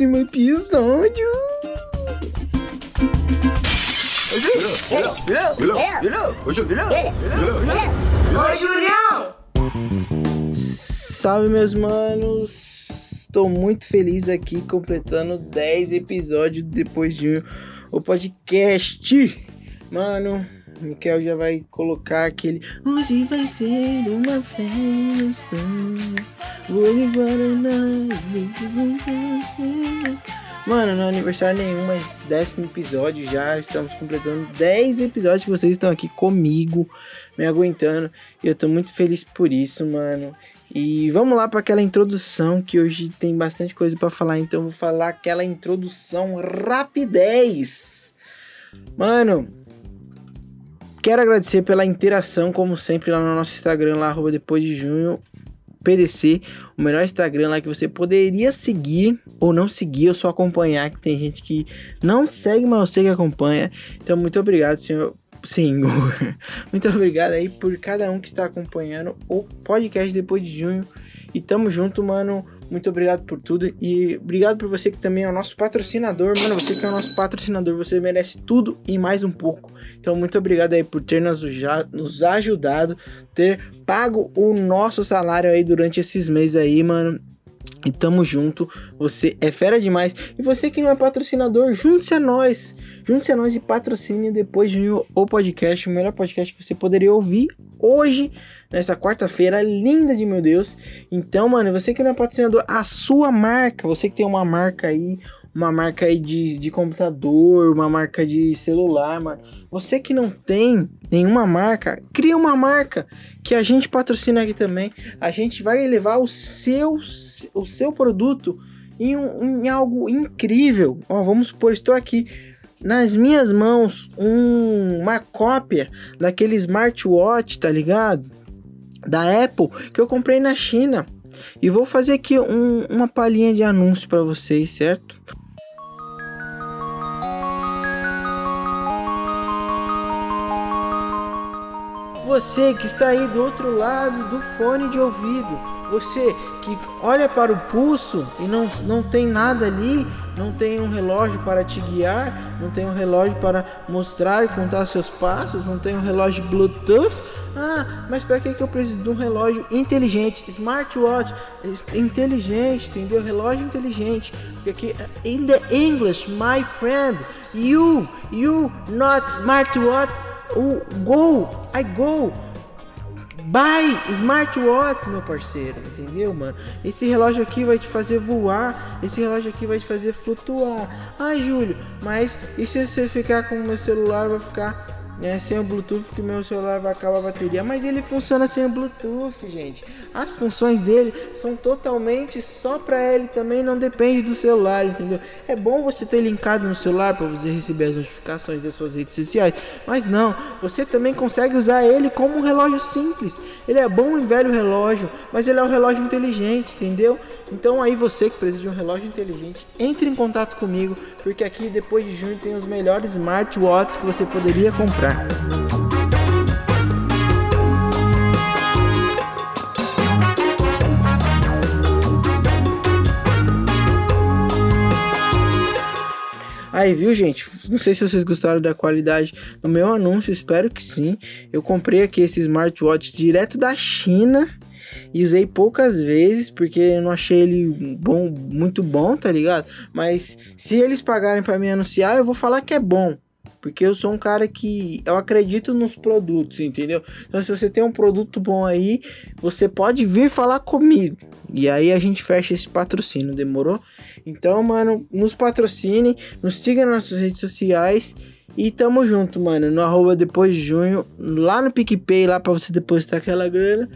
décimo episódio. Salve, meus manos! Estou muito feliz aqui completando 10 episódios depois de o podcast. Mano, Miquel já vai colocar aquele. Hoje vai ser uma festa. Mano, não é aniversário nenhum, mas décimo episódio já. Estamos completando 10 episódios vocês estão aqui comigo, me aguentando. E eu tô muito feliz por isso, mano. E vamos lá para aquela introdução que hoje tem bastante coisa para falar, então vou falar aquela introdução rapidez. Mano, quero agradecer pela interação como sempre lá no nosso Instagram lá depois de junho PDC, o melhor Instagram lá que você poderia seguir ou não seguir ou só acompanhar, que tem gente que não segue, mas eu sei que acompanha. Então, muito obrigado, senhor. Senhor, muito obrigado aí por cada um que está acompanhando o podcast depois de junho. E tamo junto, mano. Muito obrigado por tudo e obrigado por você que também é o nosso patrocinador. Mano, você que é o nosso patrocinador, você merece tudo e mais um pouco. Então, muito obrigado aí por ter nos, nos ajudado, ter pago o nosso salário aí durante esses meses aí, mano. E tamo junto, você é fera demais. E você que não é patrocinador, junte-se a nós. Junte-se a nós e patrocine depois de o podcast, o melhor podcast que você poderia ouvir hoje, nessa quarta-feira linda de meu Deus. Então, mano, você que não é patrocinador, a sua marca, você que tem uma marca aí, uma marca aí de, de computador, uma marca de celular, mano. Você que não tem nenhuma marca, cria uma marca que a gente patrocina aqui também. A gente vai levar o seu, o seu produto em, um, em algo incrível. Ó, vamos supor, estou aqui nas minhas mãos um, uma cópia daquele smartwatch, tá ligado? Da Apple que eu comprei na China. E vou fazer aqui um, uma palhinha de anúncio para vocês, certo? Você que está aí do outro lado do fone de ouvido, você que olha para o pulso e não, não tem nada ali, não tem um relógio para te guiar, não tem um relógio para mostrar e contar seus passos, não tem um relógio Bluetooth. Ah, mas para que, que eu preciso de um relógio inteligente, smartwatch inteligente, entendeu? Relógio inteligente. Porque aqui, in the English, my friend, you, you not smartwatch o Go, I Go. Buy smartwatch, meu parceiro, entendeu, mano? Esse relógio aqui vai te fazer voar, esse relógio aqui vai te fazer flutuar. Ai, Júlio, mas e se você ficar com o meu celular, vai ficar é, sem o Bluetooth que meu celular vai acabar a bateria. Mas ele funciona sem o Bluetooth, gente. As funções dele são totalmente só para ele também, não depende do celular, entendeu? É bom você ter linkado no celular para você receber as notificações das suas redes sociais, mas não, você também consegue usar ele como um relógio simples. Ele é bom e velho relógio, mas ele é um relógio inteligente, entendeu? Então aí você que precisa de um relógio inteligente, entre em contato comigo, porque aqui depois de junho tem os melhores smartwatches que você poderia comprar. Aí, viu, gente? Não sei se vocês gostaram da qualidade do meu anúncio, espero que sim. Eu comprei aqui esse smartwatch direto da China e usei poucas vezes porque eu não achei ele bom, muito bom, tá ligado? Mas se eles pagarem para me anunciar, eu vou falar que é bom. Porque eu sou um cara que eu acredito nos produtos, entendeu? Então se você tem um produto bom aí, você pode vir falar comigo. E aí a gente fecha esse patrocínio, demorou? Então, mano, nos patrocine, nos siga nas nossas redes sociais e tamo junto, mano. No arroba depois de junho, lá no PicPay, lá pra você depositar aquela grana.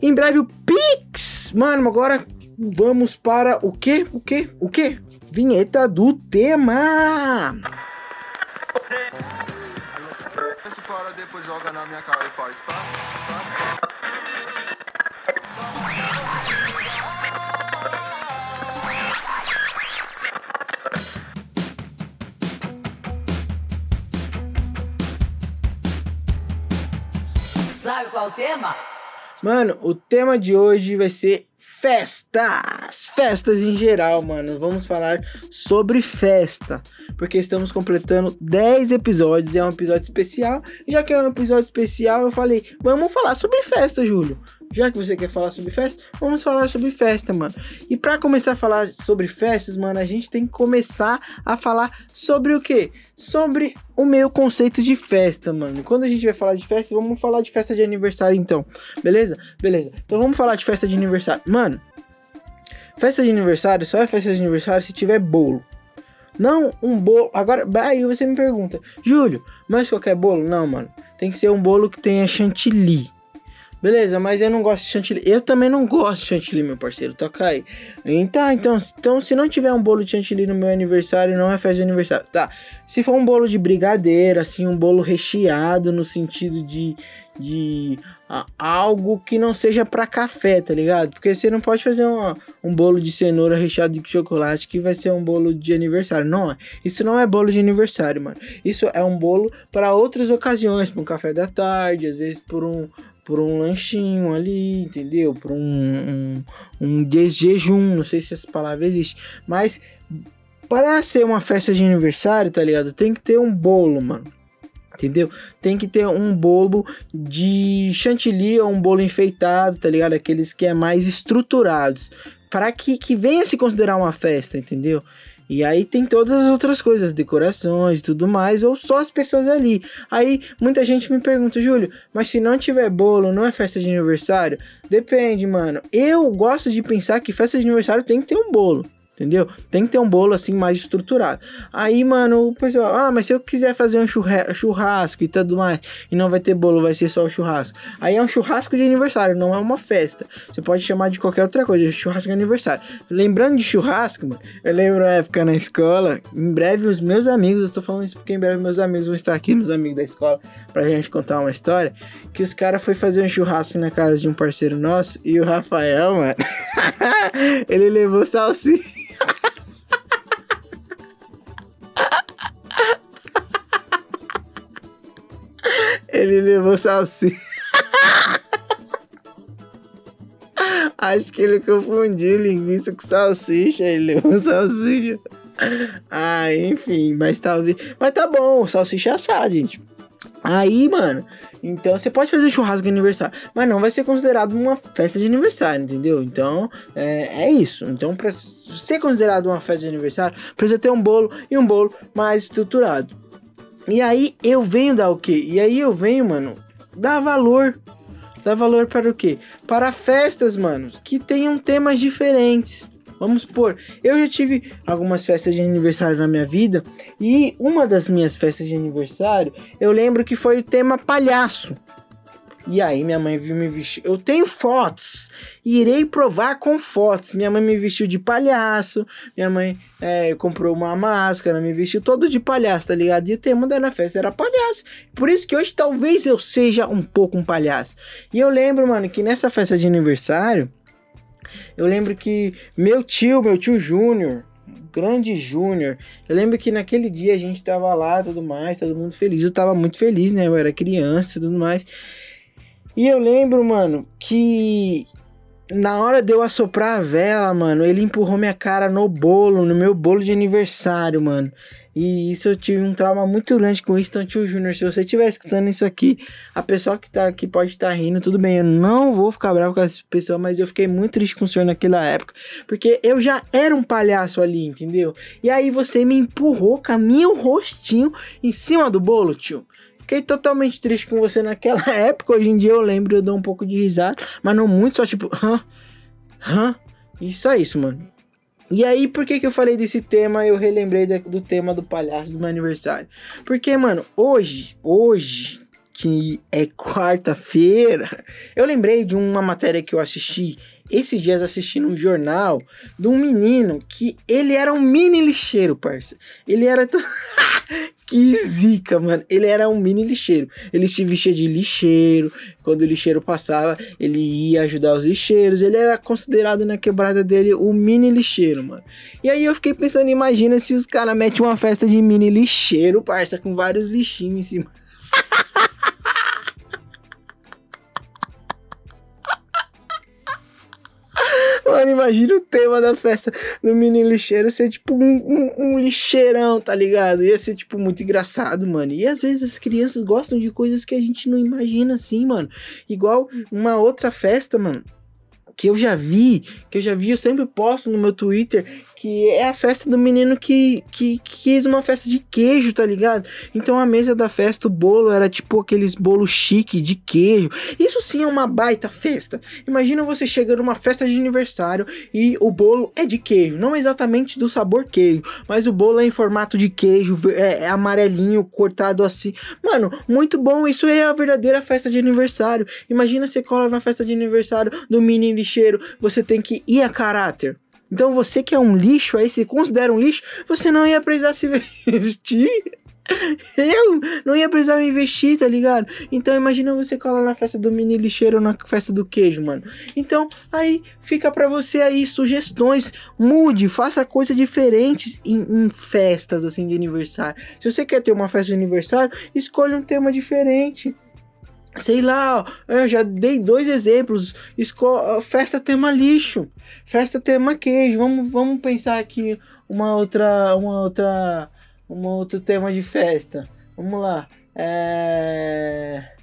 Em breve o Pix! Mano, agora vamos para o que? O que? O que? Vinheta do tema! Sabe qual é o tema? Mano, o tema de hoje vai ser festas. Festas em geral, mano. Vamos falar sobre festa. Porque estamos completando 10 episódios. É um episódio especial. Já que é um episódio especial, eu falei, vamos falar sobre festa, Júlio. Já que você quer falar sobre festa, vamos falar sobre festa, mano. E para começar a falar sobre festas, mano, a gente tem que começar a falar sobre o quê? Sobre o meu conceito de festa, mano. Quando a gente vai falar de festa, vamos falar de festa de aniversário então. Beleza? Beleza. Então vamos falar de festa de aniversário. Mano, festa de aniversário só é festa de aniversário se tiver bolo. Não um bolo. Agora, aí você me pergunta, Júlio, mas qualquer bolo? Não, mano. Tem que ser um bolo que tenha chantilly. Beleza, mas eu não gosto de chantilly. Eu também não gosto de chantilly, meu parceiro. Toca aí. Então, então, então, se não tiver um bolo de chantilly no meu aniversário, não é festa de aniversário. Tá. Se for um bolo de brigadeiro, assim, um bolo recheado no sentido de. de algo que não seja para café, tá ligado? Porque você não pode fazer um bolo de cenoura recheado de chocolate que vai ser um bolo de aniversário. Não, isso não é bolo de aniversário, mano. Isso é um bolo para outras ocasiões, para um café da tarde, às vezes por um por um lanchinho ali, entendeu? Por um, um, um desjejum, não sei se essa palavra existe, mas para ser uma festa de aniversário, tá ligado? Tem que ter um bolo, mano. Entendeu? Tem que ter um bolo de chantilly ou um bolo enfeitado, tá ligado? Aqueles que é mais estruturados. Para que, que venha se considerar uma festa, entendeu? E aí tem todas as outras coisas, decorações e tudo mais, ou só as pessoas ali. Aí muita gente me pergunta, Júlio, mas se não tiver bolo, não é festa de aniversário? Depende, mano. Eu gosto de pensar que festa de aniversário tem que ter um bolo. Entendeu? Tem que ter um bolo assim mais estruturado. Aí, mano, o pessoal, ah, mas se eu quiser fazer um churrasco e tudo mais, e não vai ter bolo, vai ser só o churrasco. Aí é um churrasco de aniversário, não é uma festa. Você pode chamar de qualquer outra coisa, churrasco de aniversário. Lembrando de churrasco, mano, eu lembro a época na escola, em breve os meus amigos, eu tô falando isso porque em breve meus amigos vão estar aqui, meus amigos da escola, pra gente contar uma história, que os caras foi fazer um churrasco na casa de um parceiro nosso, e o Rafael, mano, ele levou salsicha. Ele levou salsicha. Acho que ele confundiu linguiça com salsicha. Ele levou salsicha. Ah, enfim, mas talvez. Mas tá bom, salsicha assada, gente. Aí, mano, então você pode fazer churrasco de aniversário, mas não vai ser considerado uma festa de aniversário, entendeu? Então é, é isso. Então, para ser considerado uma festa de aniversário, precisa ter um bolo e um bolo mais estruturado. E aí eu venho dar o quê? E aí eu venho, mano, dar valor. Dar valor para o quê? Para festas, manos, que tenham temas diferentes. Vamos supor, eu já tive algumas festas de aniversário na minha vida e uma das minhas festas de aniversário, eu lembro que foi o tema palhaço. E aí minha mãe viu me vestir. Eu tenho fotos. Irei provar com fotos. Minha mãe me vestiu de palhaço. Minha mãe é, comprou uma máscara, me vestiu todo de palhaço, tá ligado? E o tema da festa era palhaço. Por isso que hoje talvez eu seja um pouco um palhaço. E eu lembro, mano, que nessa festa de aniversário, eu lembro que meu tio, meu tio Júnior, grande Júnior. Eu lembro que naquele dia a gente tava lá, tudo mais, todo mundo feliz. Eu tava muito feliz, né? Eu era criança e tudo mais. E eu lembro, mano, que na hora de eu assoprar a vela, mano, ele empurrou minha cara no bolo, no meu bolo de aniversário, mano. E isso eu tive um trauma muito grande com isso, então, tio Júnior, se você estiver escutando isso aqui, a pessoa que tá aqui pode estar tá rindo, tudo bem, eu não vou ficar bravo com essa pessoa, mas eu fiquei muito triste com o senhor naquela época, porque eu já era um palhaço ali, entendeu? E aí você me empurrou com minha rostinho em cima do bolo, tio. Fiquei totalmente triste com você naquela época. Hoje em dia eu lembro, eu dou um pouco de risada, mas não muito, só tipo, hã? Hã? E só isso, mano. E aí, por que que eu falei desse tema? Eu relembrei do tema do palhaço do meu aniversário. Porque, mano, hoje, hoje, que é quarta-feira, eu lembrei de uma matéria que eu assisti esses dias assistindo um jornal de um menino que ele era um mini lixeiro, parça. Ele era. Que zica, mano. Ele era um mini lixeiro. Ele se vestia de lixeiro. Quando o lixeiro passava, ele ia ajudar os lixeiros. Ele era considerado na quebrada dele o mini lixeiro, mano. E aí eu fiquei pensando, imagina se os caras metem uma festa de mini lixeiro, parça, com vários lixinhos em cima. Mano, imagina o tema da festa do menino lixeiro ser tipo um, um, um, lixeirão, tá ligado? Ia ser tipo muito engraçado, mano. E às vezes as crianças gostam de coisas que a gente não imagina assim, mano. Igual uma outra festa, mano que eu já vi, que eu já vi, eu sempre posto no meu Twitter, que é a festa do menino que, que, que quis uma festa de queijo, tá ligado? Então a mesa da festa, o bolo era tipo aqueles bolos chique de queijo. Isso sim é uma baita festa. Imagina você chegando numa festa de aniversário e o bolo é de queijo, não exatamente do sabor queijo, mas o bolo é em formato de queijo, é, é amarelinho, cortado assim. Mano, muito bom, isso é a verdadeira festa de aniversário. Imagina você cola na festa de aniversário do menino lixeiro, você tem que ir a caráter. Então você que é um lixo aí, se considera um lixo, você não ia precisar se vestir. Eu não ia precisar me investir, tá ligado? Então imagina você colar na festa do mini lixeiro ou na festa do queijo, mano. Então aí fica para você aí sugestões, mude, faça coisas diferentes em, em, festas assim de aniversário. Se você quer ter uma festa de aniversário, escolha um tema diferente. Sei lá, eu já dei dois exemplos. Esco festa tema lixo, festa tema queijo. Vamos, vamos pensar aqui uma outra, uma outra, um outro tema de festa. Vamos lá. É...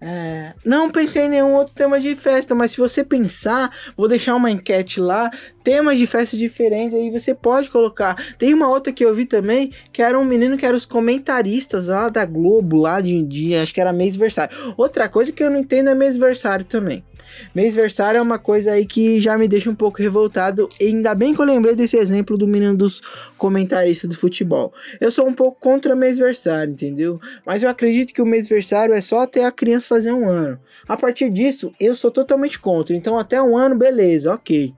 É, não pensei em nenhum outro tema de festa, mas se você pensar, vou deixar uma enquete lá, temas de festas diferentes, aí você pode colocar. Tem uma outra que eu vi também, que era um menino que era os comentaristas lá da Globo, lá de, de acho que era mês versário. Outra coisa que eu não entendo é mês versário também. Mêsversário é uma coisa aí que já me deixa um pouco revoltado. E ainda bem que eu lembrei desse exemplo do menino dos comentaristas do futebol. Eu sou um pouco contra mêsversário, entendeu? Mas eu acredito que o mêsversário é só até a criança fazer um ano. A partir disso, eu sou totalmente contra. Então, até um ano, beleza, ok.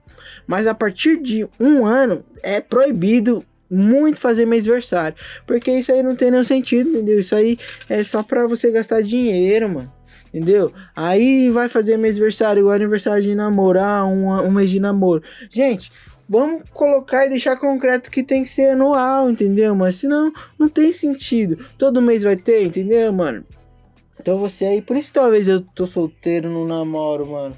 Mas a partir de um ano, é proibido muito fazer mêsversário. Porque isso aí não tem nenhum sentido, entendeu? Isso aí é só pra você gastar dinheiro, mano. Entendeu? Aí vai fazer meu aniversário, o aniversário de namorar, um, um mês de namoro. Gente, vamos colocar e deixar concreto que tem que ser anual, entendeu? Mas senão não tem sentido. Todo mês vai ter, entendeu, mano? Então você aí, por isso talvez eu tô solteiro, não namoro, mano.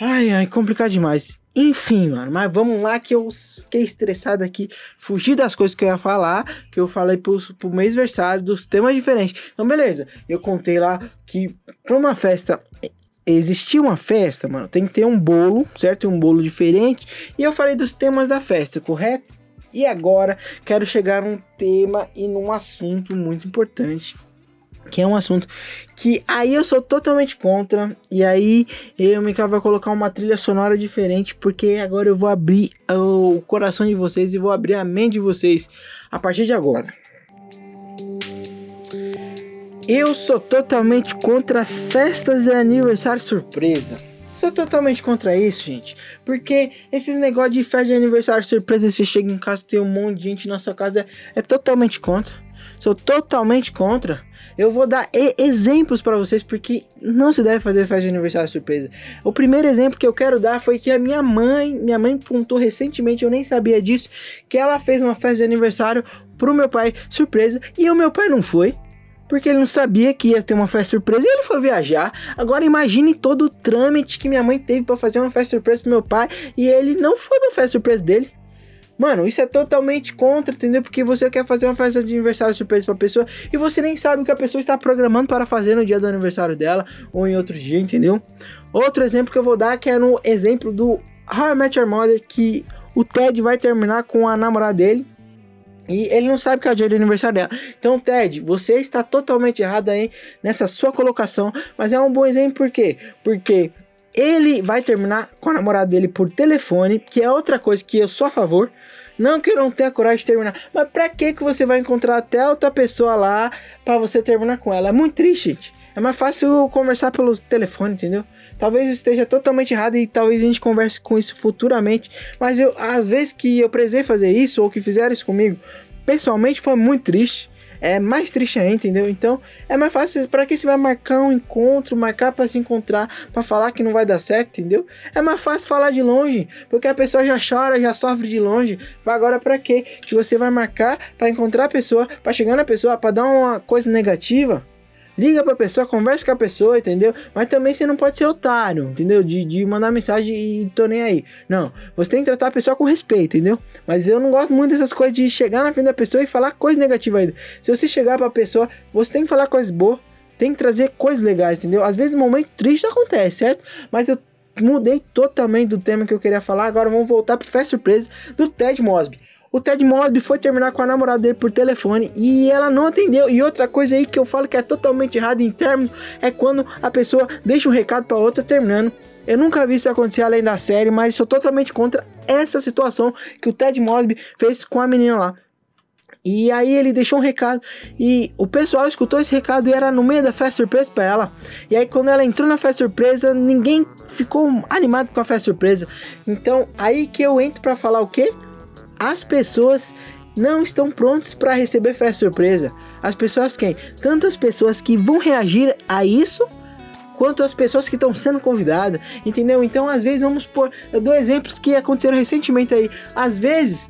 Ai, ai, complicado demais. Enfim, mano, mas vamos lá que eu fiquei estressado aqui, fugi das coisas que eu ia falar, que eu falei pro, mês versário, dos temas diferentes. Então, beleza, eu contei lá que pra uma festa existir uma festa, mano, tem que ter um bolo, certo? Um bolo diferente. E eu falei dos temas da festa, correto? E agora quero chegar num tema e num assunto muito importante que é um assunto que aí eu sou totalmente contra e aí eu me vai colocar uma trilha sonora diferente porque agora eu vou abrir o coração de vocês e vou abrir a mente de vocês a partir de agora. Eu sou totalmente contra festas de aniversário surpresa. Sou totalmente contra isso, gente. Porque esses negócios de festa de aniversário surpresa, você chega em casa tem um monte de gente na sua casa, é, é totalmente contra. Sou totalmente contra. Eu vou dar exemplos para vocês porque não se deve fazer festa de aniversário surpresa. O primeiro exemplo que eu quero dar foi que a minha mãe, minha mãe contou recentemente, eu nem sabia disso, que ela fez uma festa de aniversário pro meu pai surpresa e o meu pai não foi. Porque ele não sabia que ia ter uma festa surpresa e ele foi viajar. Agora imagine todo o trâmite que minha mãe teve para fazer uma festa surpresa pro meu pai e ele não foi pra festa surpresa dele. Mano, isso é totalmente contra, entendeu? Porque você quer fazer uma festa de aniversário surpresa pra pessoa e você nem sabe o que a pessoa está programando para fazer no dia do aniversário dela ou em outro dia, entendeu? Outro exemplo que eu vou dar que é no exemplo do How I Met Your Mother, que o Ted vai terminar com a namorada dele e ele não sabe que é o dia do aniversário dela. Então, Ted, você está totalmente errado aí nessa sua colocação, mas é um bom exemplo por quê? Porque ele vai terminar com a namorada dele por telefone, que é outra coisa que eu sou a favor. Não que eu não tenha coragem de terminar, mas pra que que você vai encontrar até outra pessoa lá para você terminar com ela? É muito triste, gente. É mais fácil conversar pelo telefone, entendeu? Talvez eu esteja totalmente errado e talvez a gente converse com isso futuramente. Mas eu, às vezes que eu precisei fazer isso ou que fizeram isso comigo, pessoalmente foi muito triste é mais triste ainda, entendeu? Então é mais fácil para que você vai marcar um encontro, marcar para se encontrar, para falar que não vai dar certo, entendeu? É mais fácil falar de longe, porque a pessoa já chora, já sofre de longe. Agora para quê? Que você vai marcar para encontrar a pessoa, para chegar na pessoa, para dar uma coisa negativa? Liga pra pessoa, conversa com a pessoa, entendeu? Mas também você não pode ser otário, entendeu? De, de mandar mensagem e tô nem aí. Não, você tem que tratar a pessoa com respeito, entendeu? Mas eu não gosto muito dessas coisas de chegar na frente da pessoa e falar coisa negativa ainda. Se você chegar pra pessoa, você tem que falar coisas boas, tem que trazer coisas legais, entendeu? Às vezes um momento triste acontece, certo? Mas eu mudei totalmente do tema que eu queria falar. Agora vamos voltar pro festa surpresa do Ted Mosby. O Ted Mosby foi terminar com a namorada dele por telefone e ela não atendeu. E outra coisa aí que eu falo que é totalmente errado em termos é quando a pessoa deixa um recado para outra terminando. Eu nunca vi isso acontecer além da série, mas sou totalmente contra essa situação que o Ted Mosby fez com a menina lá. E aí ele deixou um recado e o pessoal escutou esse recado e era no meio da festa surpresa para ela. E aí quando ela entrou na festa surpresa, ninguém ficou animado com a festa surpresa. Então aí que eu entro para falar o quê? As pessoas não estão prontos para receber festa surpresa. As pessoas quem? Tanto as pessoas que vão reagir a isso, quanto as pessoas que estão sendo convidadas, entendeu? Então, às vezes, vamos por. Eu dou exemplos que aconteceram recentemente aí. Às vezes,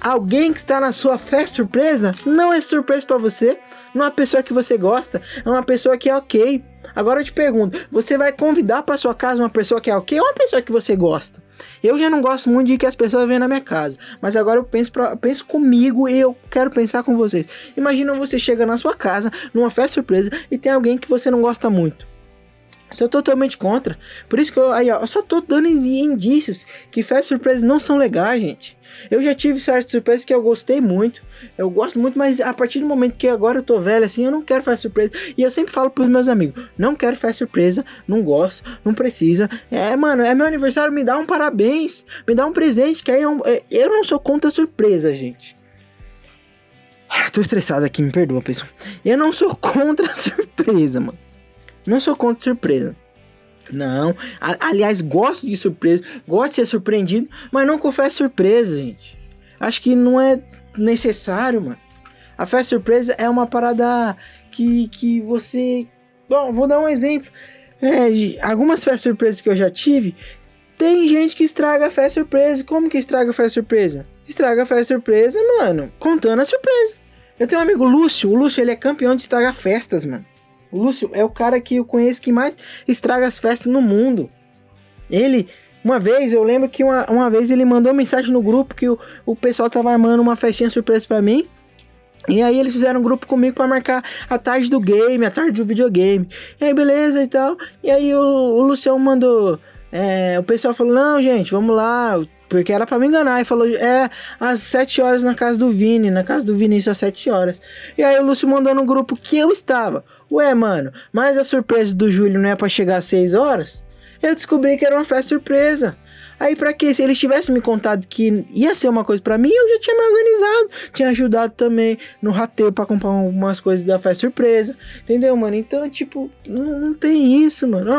alguém que está na sua festa surpresa não é surpresa para você, não é uma pessoa que você gosta, é uma pessoa que é ok. Agora eu te pergunto, você vai convidar para sua casa uma pessoa que é ok ou uma pessoa que você gosta? Eu já não gosto muito de que as pessoas venham na minha casa, mas agora eu penso, pra, penso comigo e eu quero pensar com vocês. Imagina você chega na sua casa, numa festa surpresa, e tem alguém que você não gosta muito. Sou totalmente contra. Por isso que eu, aí, ó, eu só tô dando indícios que festas surpresas não são legais, gente. Eu já tive certas surpresas que eu gostei muito. Eu gosto muito, mas a partir do momento que agora eu tô velho assim, eu não quero festa surpresa. E eu sempre falo pros meus amigos: não quero festa surpresa, não gosto, não precisa. É, mano, é meu aniversário, me dá um parabéns, me dá um presente, que aí eu, é, eu não sou contra surpresa, gente. Ah, tô estressado aqui, me perdoa, pessoal. Eu não sou contra surpresa, mano. Não sou contra surpresa. Não. aliás, gosto de surpresa. Gosto de ser surpreendido. Mas não com festa surpresa, gente. Acho que não é necessário, mano. A festa surpresa é uma parada que, que você. Bom, vou dar um exemplo. É, algumas festas surpresas que eu já tive. Tem gente que estraga a festa surpresa. Como que estraga a festa surpresa? Estraga a festa surpresa, mano. Contando a surpresa. Eu tenho um amigo Lúcio. O Lúcio ele é campeão de estragar festas, mano. O Lúcio é o cara que eu conheço que mais estraga as festas no mundo. Ele, uma vez, eu lembro que uma, uma vez ele mandou mensagem no grupo que o, o pessoal tava armando uma festinha surpresa para mim. E aí eles fizeram um grupo comigo para marcar a tarde do game, a tarde do videogame. E aí, beleza e tal. E aí o, o Luciano mandou. É, o pessoal falou, não, gente, vamos lá. Porque era para me enganar. E falou, é, às 7 horas na casa do Vini, na casa do Vinícius às 7 horas. E aí o Lúcio mandou no grupo que eu estava. Ué, mano, mas a surpresa do Júlio não é para chegar às 6 horas? Eu descobri que era uma festa surpresa. Aí para que se eles tivessem me contado que ia ser uma coisa para mim, eu já tinha me organizado, tinha ajudado também no rateio para comprar algumas coisas da festa surpresa. Entendeu, mano? Então, tipo, não, não tem isso, mano.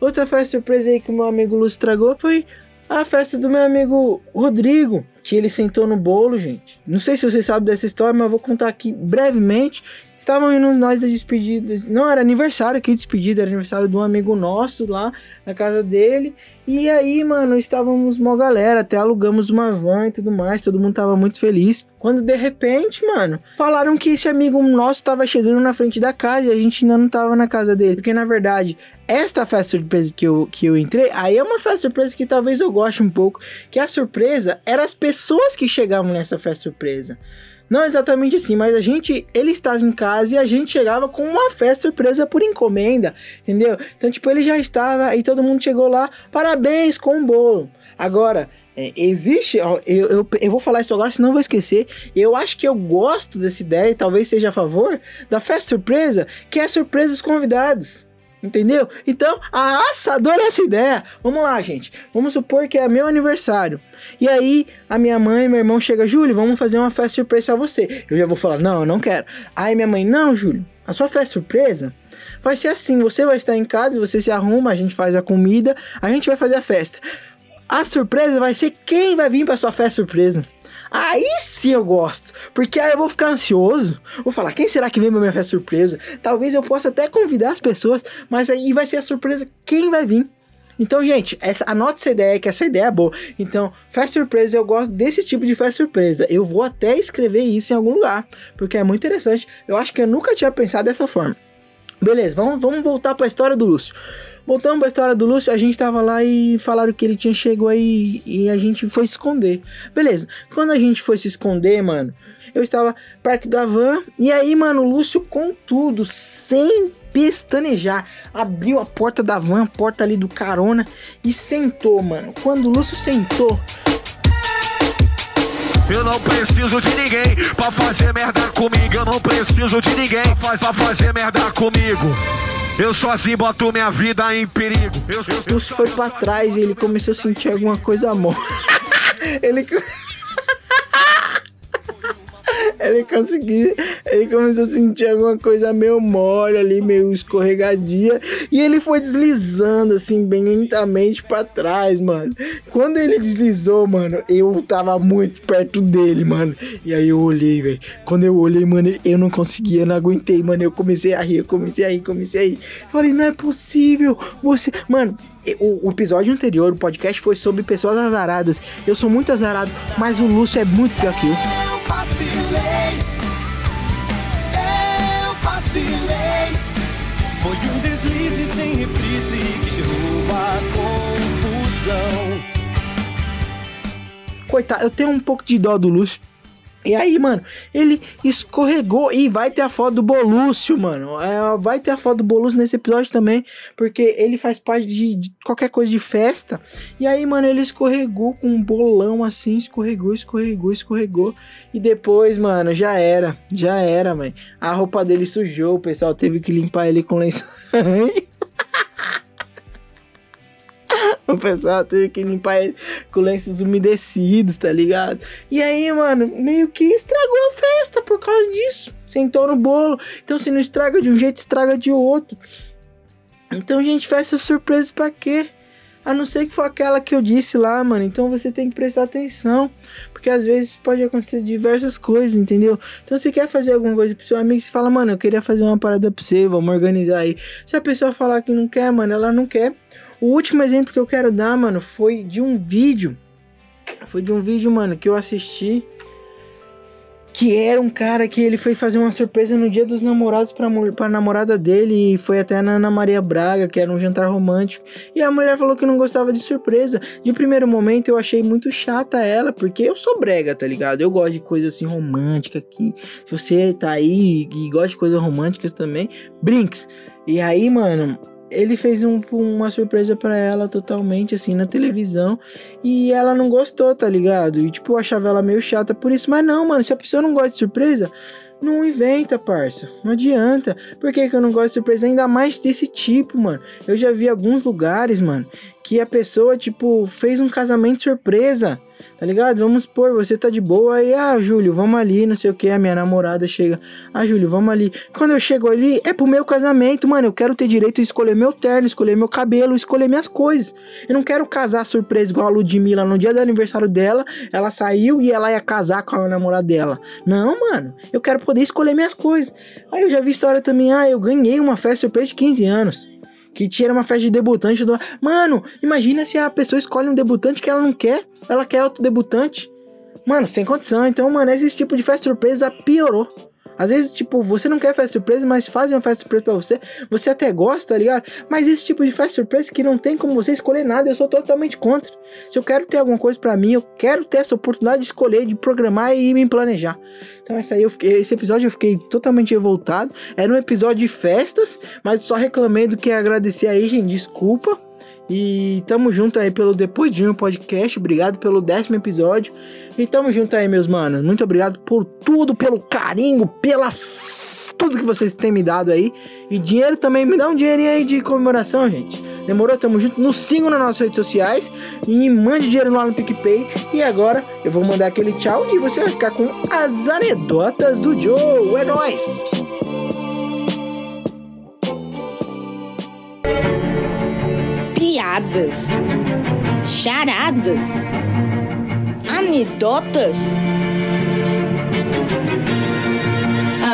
Ó, outra festa surpresa aí que o meu amigo Lúcio estragou foi a festa do meu amigo Rodrigo, que ele sentou no bolo, gente. Não sei se vocês sabem dessa história, mas eu vou contar aqui brevemente. Estavam indo nós das despedidas. Não, era aniversário aqui, despedida. Era aniversário de um amigo nosso lá na casa dele. E aí, mano, estávamos uma galera. Até alugamos uma van e tudo mais. Todo mundo tava muito feliz. Quando de repente, mano, falaram que esse amigo nosso tava chegando na frente da casa e a gente ainda não tava na casa dele. Porque na verdade, esta festa surpresa que eu, que eu entrei, aí é uma festa surpresa que talvez eu goste um pouco. Que a surpresa eram as pessoas que chegavam nessa festa surpresa. Não exatamente assim, mas a gente, ele estava em casa e a gente chegava com uma festa surpresa por encomenda, entendeu? Então, tipo, ele já estava e todo mundo chegou lá, parabéns com o bolo. Agora, é, existe, ó, eu, eu, eu, vou falar isso agora, senão vou esquecer. Eu acho que eu gosto dessa ideia, e talvez seja a favor, da festa surpresa, que é surpresa dos convidados. Entendeu? Então, a adoro essa ideia. Vamos lá, gente. Vamos supor que é meu aniversário. E aí, a minha mãe e meu irmão chegam, Júlio, vamos fazer uma festa surpresa pra você. Eu já vou falar, não, eu não quero. Aí minha mãe, não, Júlio, a sua festa surpresa vai ser assim: você vai estar em casa, você se arruma, a gente faz a comida, a gente vai fazer a festa. A surpresa vai ser quem vai vir pra sua festa surpresa. Aí sim eu gosto, porque aí eu vou ficar ansioso, vou falar, quem será que vem pra minha festa surpresa? Talvez eu possa até convidar as pessoas, mas aí vai ser a surpresa quem vai vir. Então, gente, essa, anote essa ideia, que essa ideia é boa. Então, festa surpresa, eu gosto desse tipo de festa surpresa. Eu vou até escrever isso em algum lugar, porque é muito interessante. Eu acho que eu nunca tinha pensado dessa forma. Beleza, vamos, vamos voltar pra história do Lúcio. Voltando pra história do Lúcio, a gente tava lá e falaram que ele tinha chegado aí e a gente foi se esconder. Beleza, quando a gente foi se esconder, mano, eu estava perto da van e aí, mano, o Lúcio com tudo, sem pestanejar, abriu a porta da van, a porta ali do carona e sentou, mano. Quando o Lúcio sentou, Eu não preciso de ninguém pra fazer merda comigo. Eu não preciso de ninguém pra fa- fazer merda comigo. Eu sozinho boto minha vida em perigo. Eu, eu, eu foi pra trás e ele começou a sentir alguma coisa mole. ele. Ele conseguiu. Ele começou a sentir alguma coisa meio mole ali, meio escorregadia. E ele foi deslizando, assim, bem lentamente pra trás, mano. Quando ele deslizou, mano, eu tava muito perto dele, mano. E aí eu olhei, velho. Quando eu olhei, mano, eu não conseguia, não aguentei, mano. Eu comecei a rir, eu comecei a rir, comecei a rir. Falei, não é possível. Você. Mano, o, episódio anterior, o podcast, foi sobre pessoas azaradas. Eu sou muito azarado, mas o Lúcio é muito pior que eu. Eu eu. Foi Coitado, eu tenho um pouco de dó do Lúcio. E aí, mano, ele escorregou e vai ter a foto do Bolúcio, mano. É, vai ter a foto do Bolúcio nesse episódio também, porque ele faz parte de, de qualquer coisa de festa. E aí, mano, ele escorregou com um bolão assim, escorregou, escorregou, escorregou. E depois, mano, já era, já era, mãe. A roupa dele sujou, o pessoal teve que limpar ele com lenço. O pessoal teve que limpar ele com lenços umedecidos, tá ligado? E aí, mano, meio que estragou a festa por causa disso. Sentou no bolo. Então, se não estraga de um jeito, estraga de outro. Então, gente, festa surpresa pra quê? A não ser que for aquela que eu disse lá, mano. Então você tem que prestar atenção. Porque às vezes pode acontecer diversas coisas, entendeu? Então você quer fazer alguma coisa pro seu amigo, você fala, mano, eu queria fazer uma parada pra você, vamos organizar aí. Se a pessoa falar que não quer, mano, ela não quer. O último exemplo que eu quero dar, mano, foi de um vídeo. Foi de um vídeo, mano, que eu assisti. Que era um cara que ele foi fazer uma surpresa no dia dos namorados pra, pra namorada dele. E foi até na Ana Maria Braga, que era um jantar romântico. E a mulher falou que não gostava de surpresa. De primeiro momento eu achei muito chata ela, porque eu sou brega, tá ligado? Eu gosto de coisa assim romântica aqui. Se você tá aí e gosta de coisas românticas também, brinks. E aí, mano, ele fez um- uma surpresa pra ela totalmente assim na televisão e ela não gostou, tá ligado? E tipo, achava ela meio chata por isso, mas não, mano, se a pessoa não gosta de surpresa, não inventa, parça. Não adianta. Por que, que eu não gosto de surpresa? Ainda mais desse tipo, mano. Eu já vi alguns lugares, mano, que a pessoa, tipo, fez um casamento surpresa. Tá ligado? Vamos supor, você tá de boa aí, ah, Júlio, vamos ali, não sei o que, a minha namorada chega, ah, Júlio, vamos ali. Quando eu chego ali, é pro meu casamento, mano, eu quero ter direito a escolher meu terno, escolher meu cabelo, escolher minhas coisas. Eu não quero casar surpresa igual a Ludmilla no dia do aniversário dela, ela saiu e ela ia casar com a namorada dela. Não, mano, eu quero poder escolher minhas coisas. Aí eu já vi história também, ah, eu ganhei uma festa surpresa de 15 anos. Que tinha uma festa de debutante do. Mano, imagina se a pessoa escolhe um debutante que ela não quer. Ela quer outro debutante. Mano, sem condição. Então, mano, esse tipo de festa surpresa piorou. Às vezes, tipo, você não quer festa surpresa, mas fazem uma festa surpresa pra você. Você até gosta, tá ligado? Mas esse tipo de festa surpresa que não tem como você escolher nada, eu sou totalmente contra. Se eu quero ter alguma coisa pra mim, eu quero ter essa oportunidade de escolher, de programar e me planejar. Então, essa aí eu fiquei, esse episódio eu fiquei totalmente revoltado. Era um episódio de festas, mas só reclamei do que agradecer aí, gente. Desculpa. E tamo junto aí pelo Depois de um podcast. Obrigado pelo décimo episódio. E tamo junto aí, meus manos. Muito obrigado por tudo, pelo carinho, pelas tudo que vocês têm me dado aí. E dinheiro também, me dá um dinheirinho aí de comemoração, gente. Demorou? Tamo junto. Nos sigam nas nossas redes sociais. E mande dinheiro lá no PicPay. E agora eu vou mandar aquele tchau e você vai ficar com as anedotas do Joe. É nóis! Piadas. Charadas. Anedotas.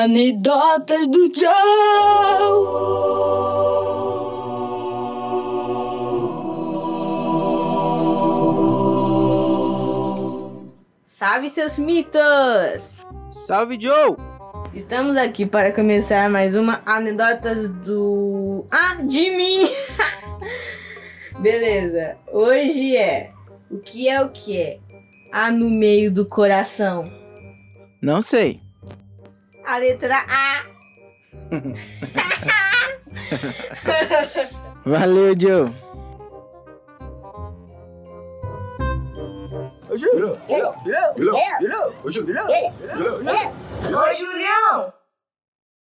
Anedotas do Joe. Salve seus mitos! Salve, Joe! Estamos aqui para começar mais uma anedotas do. Ah, de mim! Beleza, hoje é. O que é o que é? A no meio do coração. Não sei. A letra A. Valeu, Joe. Ô, Julião!